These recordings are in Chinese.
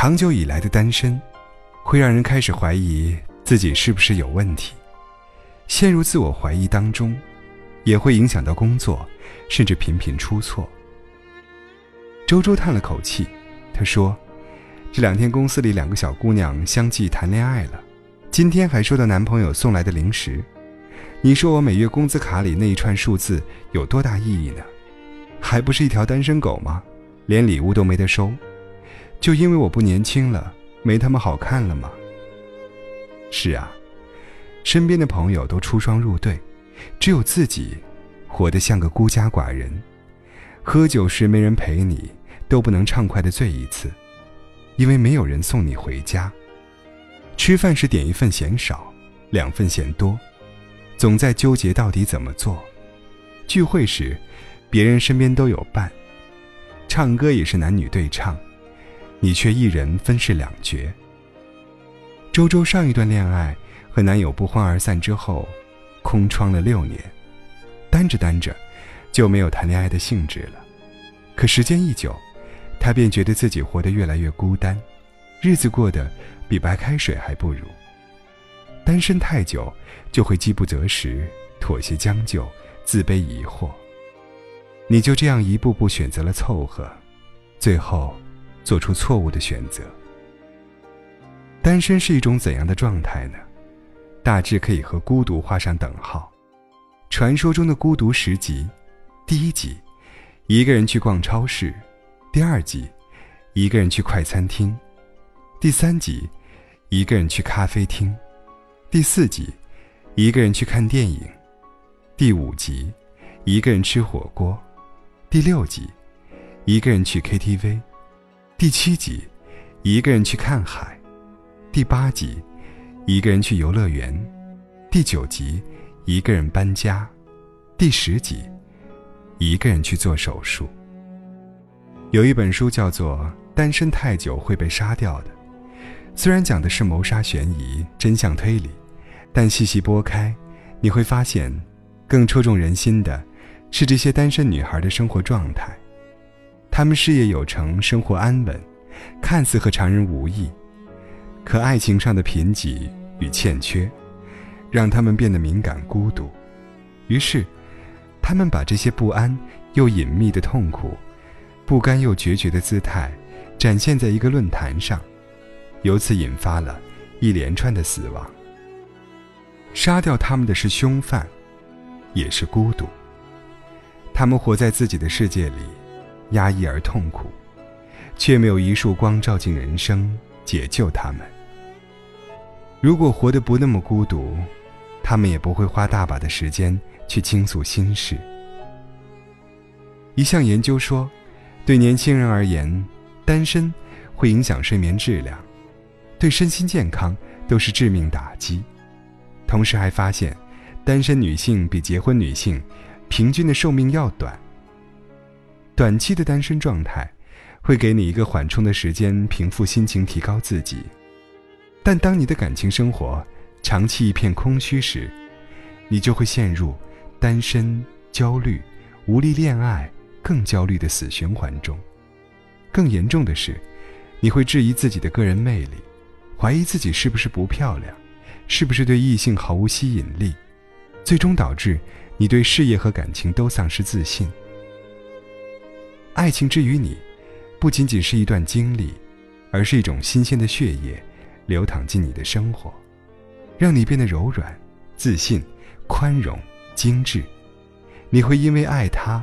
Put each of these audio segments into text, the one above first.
长久以来的单身，会让人开始怀疑自己是不是有问题，陷入自我怀疑当中，也会影响到工作，甚至频频出错。周周叹了口气，他说：“这两天公司里两个小姑娘相继谈恋爱了，今天还收到男朋友送来的零食。你说我每月工资卡里那一串数字有多大意义呢？还不是一条单身狗吗？连礼物都没得收。”就因为我不年轻了，没他们好看了吗？是啊，身边的朋友都出双入对，只有自己活得像个孤家寡人。喝酒时没人陪你，都不能畅快的醉一次，因为没有人送你回家。吃饭时点一份嫌少，两份嫌多，总在纠结到底怎么做。聚会时，别人身边都有伴。唱歌也是男女对唱。你却一人分饰两角。周周上一段恋爱和男友不欢而散之后，空窗了六年，单着单着，就没有谈恋爱的兴致了。可时间一久，她便觉得自己活得越来越孤单，日子过得比白开水还不如。单身太久，就会饥不择食，妥协将就，自卑疑惑。你就这样一步步选择了凑合，最后。做出错误的选择。单身是一种怎样的状态呢？大致可以和孤独画上等号。传说中的孤独十集，第一集，一个人去逛超市；第二集，一个人去快餐厅；第三集，一个人去咖啡厅；第四集，一个人去看电影；第五集，一个人吃火锅；第六集，一个人去 KTV。第七集，一个人去看海；第八集，一个人去游乐园；第九集，一个人搬家；第十集，一个人去做手术。有一本书叫做《单身太久会被杀掉的》，虽然讲的是谋杀悬疑、真相推理，但细细剥开，你会发现，更戳中人心的，是这些单身女孩的生活状态。他们事业有成，生活安稳，看似和常人无异，可爱情上的贫瘠与欠缺，让他们变得敏感孤独。于是，他们把这些不安又隐秘的痛苦，不甘又决绝的姿态，展现在一个论坛上，由此引发了一连串的死亡。杀掉他们的是凶犯，也是孤独。他们活在自己的世界里。压抑而痛苦，却没有一束光照进人生，解救他们。如果活得不那么孤独，他们也不会花大把的时间去倾诉心事。一项研究说，对年轻人而言，单身会影响睡眠质量，对身心健康都是致命打击。同时还发现，单身女性比结婚女性平均的寿命要短。短期的单身状态，会给你一个缓冲的时间，平复心情，提高自己。但当你的感情生活长期一片空虚时，你就会陷入单身、焦虑、无力恋爱、更焦虑的死循环中。更严重的是，你会质疑自己的个人魅力，怀疑自己是不是不漂亮，是不是对异性毫无吸引力，最终导致你对事业和感情都丧失自信。爱情之于你，不仅仅是一段经历，而是一种新鲜的血液，流淌进你的生活，让你变得柔软、自信、宽容、精致。你会因为爱他，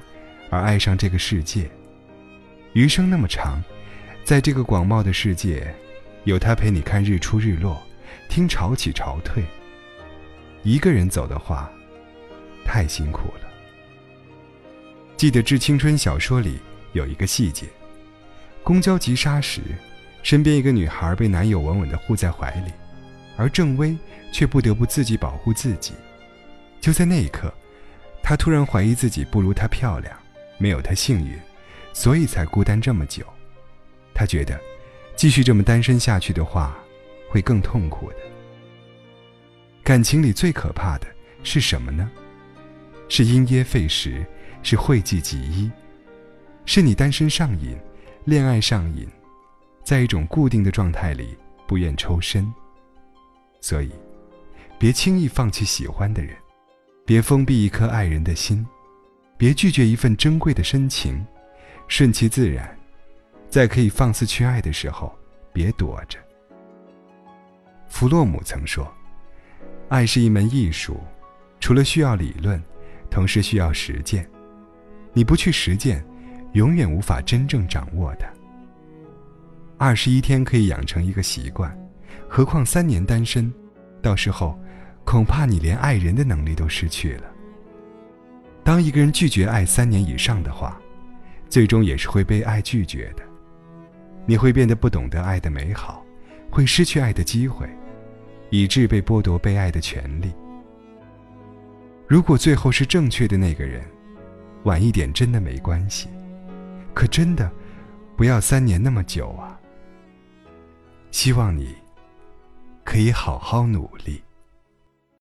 而爱上这个世界。余生那么长，在这个广袤的世界，有他陪你看日出日落，听潮起潮退。一个人走的话，太辛苦了。记得《致青春》小说里。有一个细节，公交急刹时，身边一个女孩被男友稳稳地护在怀里，而郑薇却不得不自己保护自己。就在那一刻，她突然怀疑自己不如她漂亮，没有她幸运，所以才孤单这么久。她觉得，继续这么单身下去的话，会更痛苦的。感情里最可怕的是什么呢？是因噎废食，是讳疾忌医。是你单身上瘾，恋爱上瘾，在一种固定的状态里不愿抽身。所以，别轻易放弃喜欢的人，别封闭一颗爱人的心，别拒绝一份珍贵的深情，顺其自然，在可以放肆去爱的时候，别躲着。弗洛姆曾说：“爱是一门艺术，除了需要理论，同时需要实践。你不去实践，永远无法真正掌握的。”二十一天可以养成一个习惯，何况三年单身，到时候恐怕你连爱人的能力都失去了。当一个人拒绝爱三年以上的话，最终也是会被爱拒绝的。你会变得不懂得爱的美好，会失去爱的机会，以致被剥夺被爱的权利。如果最后是正确的那个人，晚一点真的没关系，可真的不要三年那么久啊。希望你可以好好努力。